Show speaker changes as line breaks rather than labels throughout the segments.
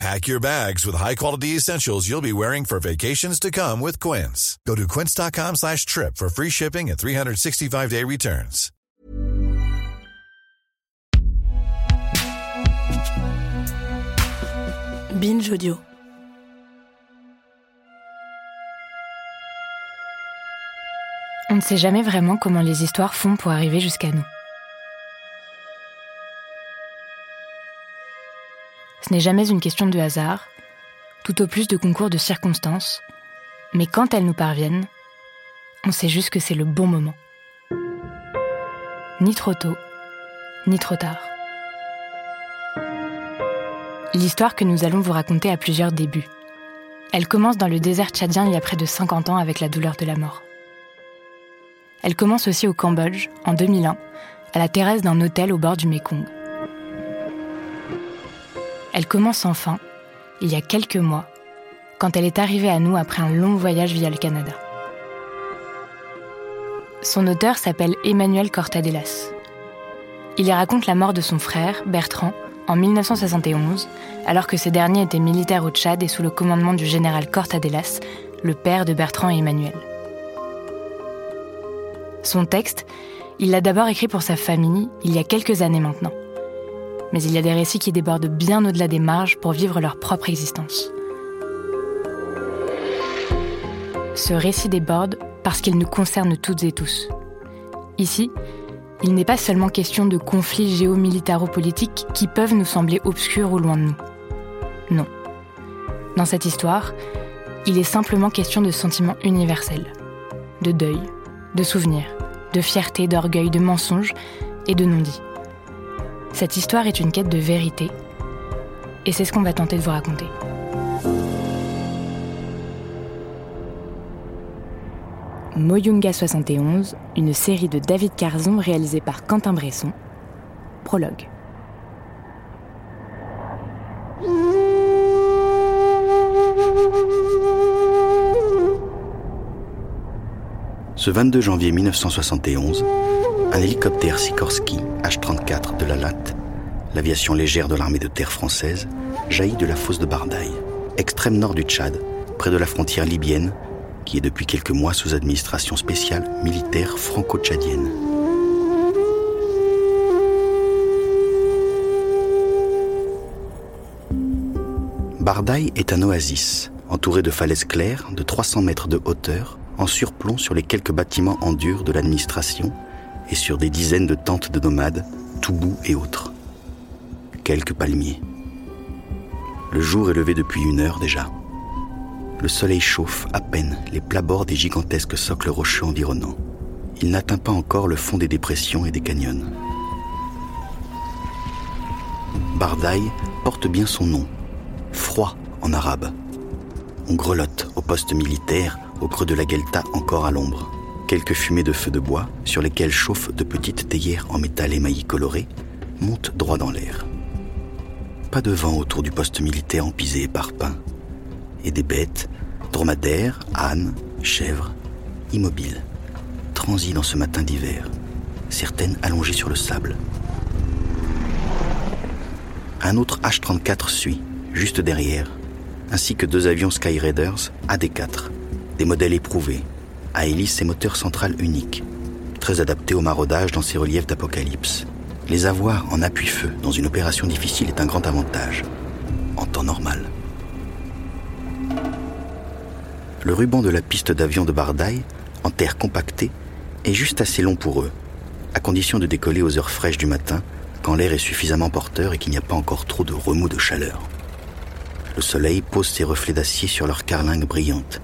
Pack your bags with high-quality essentials you'll be wearing for vacations to come with Quince. Go to quince.com slash trip for free shipping and 365-day returns.
Binge Audio.
On ne sait jamais vraiment comment les histoires font pour arriver jusqu'à nous. Ce n'est jamais une question de hasard, tout au plus de concours de circonstances, mais quand elles nous parviennent, on sait juste que c'est le bon moment. Ni trop tôt, ni trop tard. L'histoire que nous allons vous raconter a plusieurs débuts. Elle commence dans le désert tchadien il y a près de 50 ans avec la douleur de la mort. Elle commence aussi au Cambodge, en 2001, à la terrasse d'un hôtel au bord du Mékong. Elle commence enfin, il y a quelques mois, quand elle est arrivée à nous après un long voyage via le Canada. Son auteur s'appelle Emmanuel Cortadelas. Il y raconte la mort de son frère, Bertrand, en 1971, alors que ce dernier était militaire au Tchad et sous le commandement du général Cortadelas, le père de Bertrand et Emmanuel. Son texte, il l'a d'abord écrit pour sa famille il y a quelques années maintenant. Mais il y a des récits qui débordent bien au-delà des marges pour vivre leur propre existence. Ce récit déborde parce qu'il nous concerne toutes et tous. Ici, il n'est pas seulement question de conflits géomilitaro-politiques qui peuvent nous sembler obscurs ou loin de nous. Non. Dans cette histoire, il est simplement question de sentiments universels, de deuil, de souvenirs, de fierté, d'orgueil, de mensonges et de non-dits. Cette histoire est une quête de vérité, et c'est ce qu'on va tenter de vous raconter. Moyunga 71, une série de David Carzon réalisée par Quentin Bresson. Prologue.
Ce 22 janvier 1971, un hélicoptère Sikorsky H-34 de la LAT, l'aviation légère de l'armée de terre française, jaillit de la fosse de Bardaï, extrême nord du Tchad, près de la frontière libyenne, qui est depuis quelques mois sous administration spéciale militaire franco-tchadienne. Bardaï est un oasis, entouré de falaises claires de 300 mètres de hauteur, en surplomb sur les quelques bâtiments en dur de l'administration sur des dizaines de tentes de nomades, Toubou et autres. Quelques palmiers. Le jour est levé depuis une heure déjà. Le soleil chauffe à peine les plats-bords des gigantesques socles rocheux environnants. Il n'atteint pas encore le fond des dépressions et des canyons. Bardaï porte bien son nom, froid en arabe. On grelotte au poste militaire, au creux de la Guelta encore à l'ombre. Quelques fumées de feux de bois, sur lesquelles chauffent de petites théières en métal émaillé coloré, montent droit dans l'air. Pas de vent autour du poste militaire empisé et parpaing. Et des bêtes, dromadaires, ânes, chèvres, immobiles, transis dans ce matin d'hiver, certaines allongées sur le sable. Un autre H-34 suit, juste derrière, ainsi que deux avions Sky Raiders AD-4, des modèles éprouvés, à hélice et moteur central unique, très adaptés au maraudage dans ces reliefs d'apocalypse. Les avoir en appui-feu dans une opération difficile est un grand avantage, en temps normal. Le ruban de la piste d'avion de Bardaï, en terre compactée, est juste assez long pour eux, à condition de décoller aux heures fraîches du matin, quand l'air est suffisamment porteur et qu'il n'y a pas encore trop de remous de chaleur. Le soleil pose ses reflets d'acier sur leurs carlingues brillantes.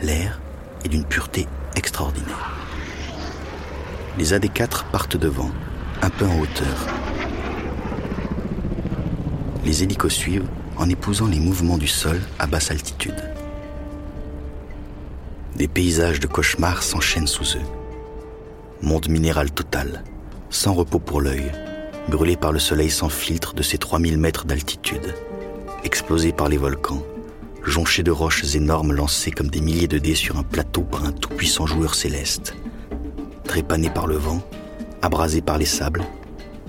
L'air est d'une pureté extraordinaire. Les AD4 partent devant, un peu en hauteur. Les hélicos suivent en épousant les mouvements du sol à basse altitude. Des paysages de cauchemar s'enchaînent sous eux. monde minéral total, sans repos pour l'œil, brûlé par le soleil sans filtre de ses 3000 mètres d'altitude, explosé par les volcans, jonché de roches énormes lancées comme des milliers de dés sur un plateau par un tout-puissant joueur céleste, trépané par le vent, abrasé par les sables,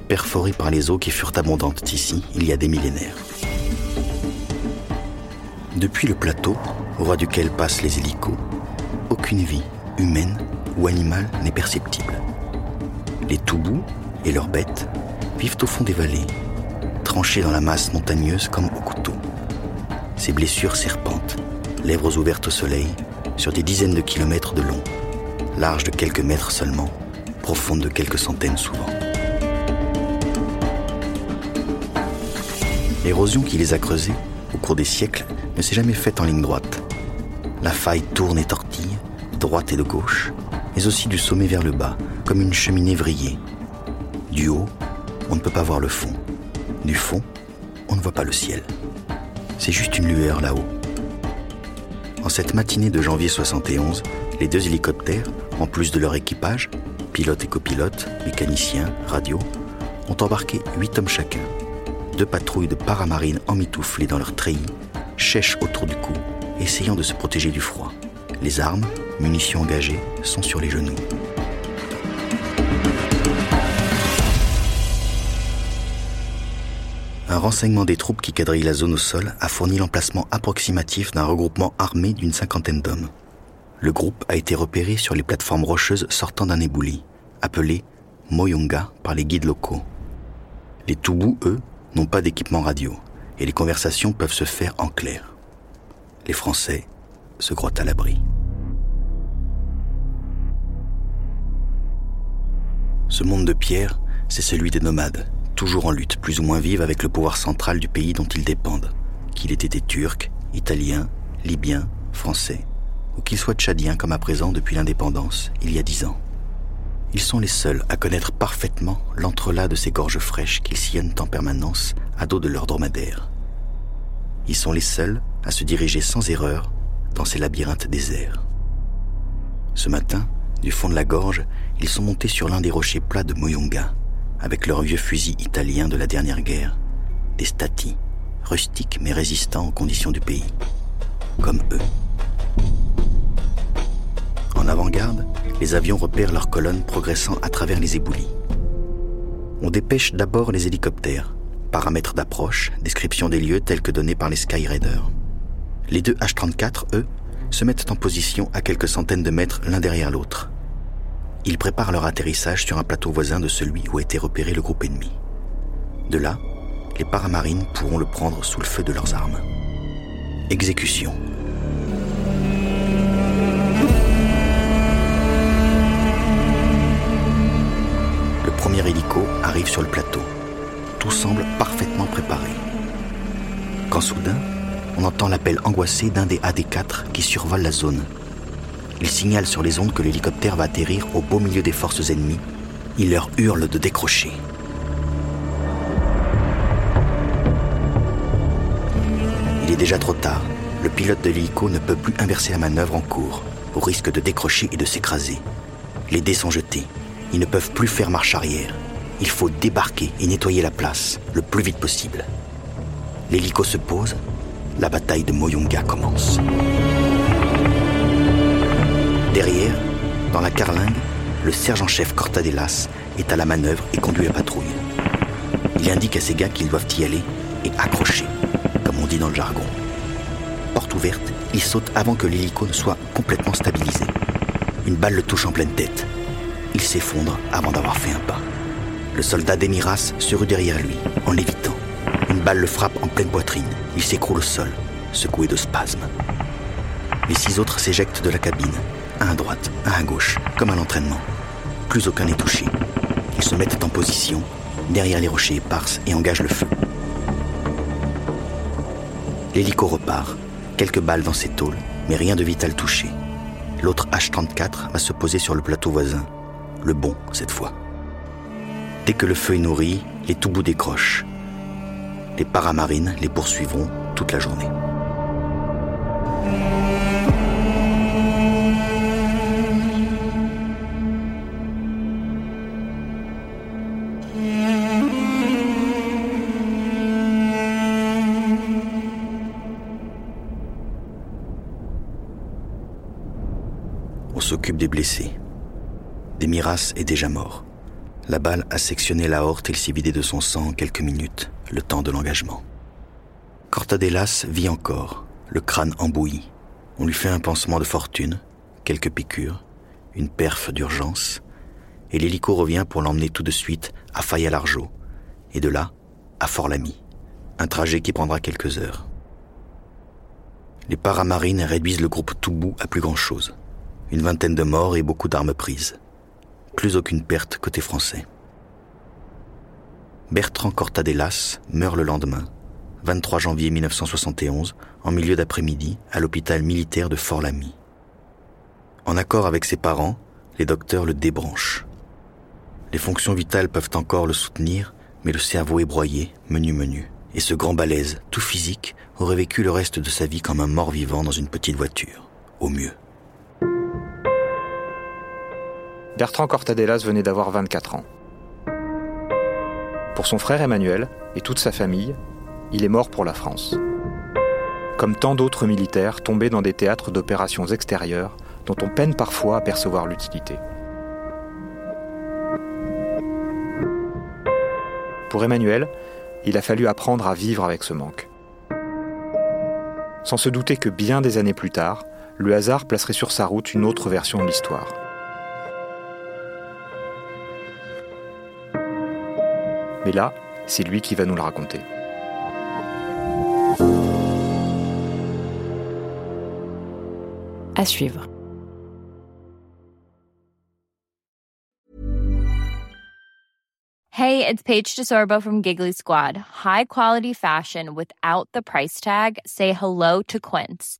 perforé par les eaux qui furent abondantes ici il y a des millénaires. Depuis le plateau, au ras duquel passent les hélicos, aucune vie, humaine ou animale, n'est perceptible. Les toubous et leurs bêtes vivent au fond des vallées, tranchées dans la masse montagneuse comme au couteau. Ces blessures serpentent, lèvres ouvertes au soleil, sur des dizaines de kilomètres de long, larges de quelques mètres seulement, profondes de quelques centaines souvent. L'érosion qui les a creusées, au cours des siècles, ne s'est jamais faite en ligne droite. La faille tourne et tortille, droite et de gauche, mais aussi du sommet vers le bas, comme une cheminée vrillée. Du haut, on ne peut pas voir le fond. Du fond, on ne voit pas le ciel. C'est juste une lueur là-haut. En cette matinée de janvier 71, les deux hélicoptères, en plus de leur équipage, pilote et copilote, mécaniciens, radio, ont embarqué huit hommes chacun. Deux patrouilles de paramarines emmitouflées dans leurs treillis, chèches autour du cou, essayant de se protéger du froid. Les armes, munitions engagées, sont sur les genoux. Un renseignement des troupes qui quadrillent la zone au sol a fourni l'emplacement approximatif d'un regroupement armé d'une cinquantaine d'hommes. Le groupe a été repéré sur les plateformes rocheuses sortant d'un ébouli, appelé Moyonga par les guides locaux. Les Toubous, eux, n'ont pas d'équipement radio, et les conversations peuvent se faire en clair. Les Français se croient à l'abri. Ce monde de pierre, c'est celui des nomades, toujours en lutte plus ou moins vive avec le pouvoir central du pays dont ils dépendent, qu'il ait été turc, italien, libyen, français, ou qu'il soit tchadien comme à présent depuis l'indépendance, il y a dix ans. Ils sont les seuls à connaître parfaitement l'entrelac de ces gorges fraîches qu'ils sillonnent en permanence à dos de leurs dromadaires. Ils sont les seuls à se diriger sans erreur dans ces labyrinthes déserts. Ce matin, du fond de la gorge, ils sont montés sur l'un des rochers plats de Moyonga, avec leurs vieux fusils italiens de la dernière guerre, des stati, rustiques mais résistants aux conditions du pays, comme eux. En avant-garde, les avions repèrent leurs colonnes progressant à travers les éboulis. On dépêche d'abord les hélicoptères, paramètres d'approche, description des lieux tels que donnés par les Skyraiders. Les deux H-34, eux, se mettent en position à quelques centaines de mètres l'un derrière l'autre. Ils préparent leur atterrissage sur un plateau voisin de celui où a été repéré le groupe ennemi. De là, les paramarines pourront le prendre sous le feu de leurs armes. Exécution. Le premier hélico arrive sur le plateau. Tout semble parfaitement préparé. Quand soudain, on entend l'appel angoissé d'un des AD4 qui survole la zone. Il signale sur les ondes que l'hélicoptère va atterrir au beau milieu des forces ennemies. Il leur hurle de décrocher. Il est déjà trop tard. Le pilote de l'hélico ne peut plus inverser la manœuvre en cours, au risque de décrocher et de s'écraser. Les dés sont jetés. Ils ne peuvent plus faire marche arrière. Il faut débarquer et nettoyer la place le plus vite possible. L'hélico se pose. La bataille de Moyonga commence. Derrière, dans la carlingue, le sergent-chef Cortadelas est à la manœuvre et conduit la patrouille. Il indique à ses gars qu'ils doivent y aller et accrocher, comme on dit dans le jargon. Porte ouverte, il saute avant que l'hélico ne soit complètement stabilisé. Une balle le touche en pleine tête. Il s'effondre avant d'avoir fait un pas. Le soldat d'Emiras se rue derrière lui, en l'évitant. Une balle le frappe en pleine poitrine. Il s'écroule au sol, secoué de spasmes. Les six autres s'éjectent de la cabine, un à droite, un à gauche, comme à l'entraînement. Plus aucun n'est touché. Ils se mettent en position, derrière les rochers éparses, et engagent le feu. L'hélico repart, quelques balles dans ses tôles, mais rien de vital touché. L'autre H-34 va se poser sur le plateau voisin, le bon cette fois. Dès que le feu est nourri, les tout bouts décrochent. Les paramarines les poursuivront toute la journée. Blessés. Demiras est déjà mort. La balle a sectionné l'aorte et il s'est vidé de son sang en quelques minutes, le temps de l'engagement. Cortadelas vit encore, le crâne embouilli. On lui fait un pansement de fortune, quelques piqûres, une perf d'urgence, et l'hélico revient pour l'emmener tout de suite à Faya-Largeau, et de là à Fort-Lamy, un trajet qui prendra quelques heures. Les paramarines réduisent le groupe Toubou à plus grand-chose. Une vingtaine de morts et beaucoup d'armes prises. Plus aucune perte côté français. Bertrand Cortadelas meurt le lendemain, 23 janvier 1971, en milieu d'après-midi, à l'hôpital militaire de Fort-Lamy. En accord avec ses parents, les docteurs le débranchent. Les fonctions vitales peuvent encore le soutenir, mais le cerveau est broyé, menu menu. Et ce grand balèze, tout physique, aurait vécu le reste de sa vie comme un mort-vivant dans une petite voiture, au mieux.
Bertrand Cortadelas venait d'avoir 24 ans. Pour son frère Emmanuel et toute sa famille, il est mort pour la France. Comme tant d'autres militaires tombés dans des théâtres d'opérations extérieures dont on peine parfois à percevoir l'utilité. Pour Emmanuel, il a fallu apprendre à vivre avec ce manque. Sans se douter que bien des années plus tard, le hasard placerait sur sa route une autre version de l'histoire. Mais là, c'est lui qui va nous le raconter.
À suivre.
Hey, it's Paige DeSorbo from Giggly Squad. High quality fashion without the price tag. Say hello to Quince.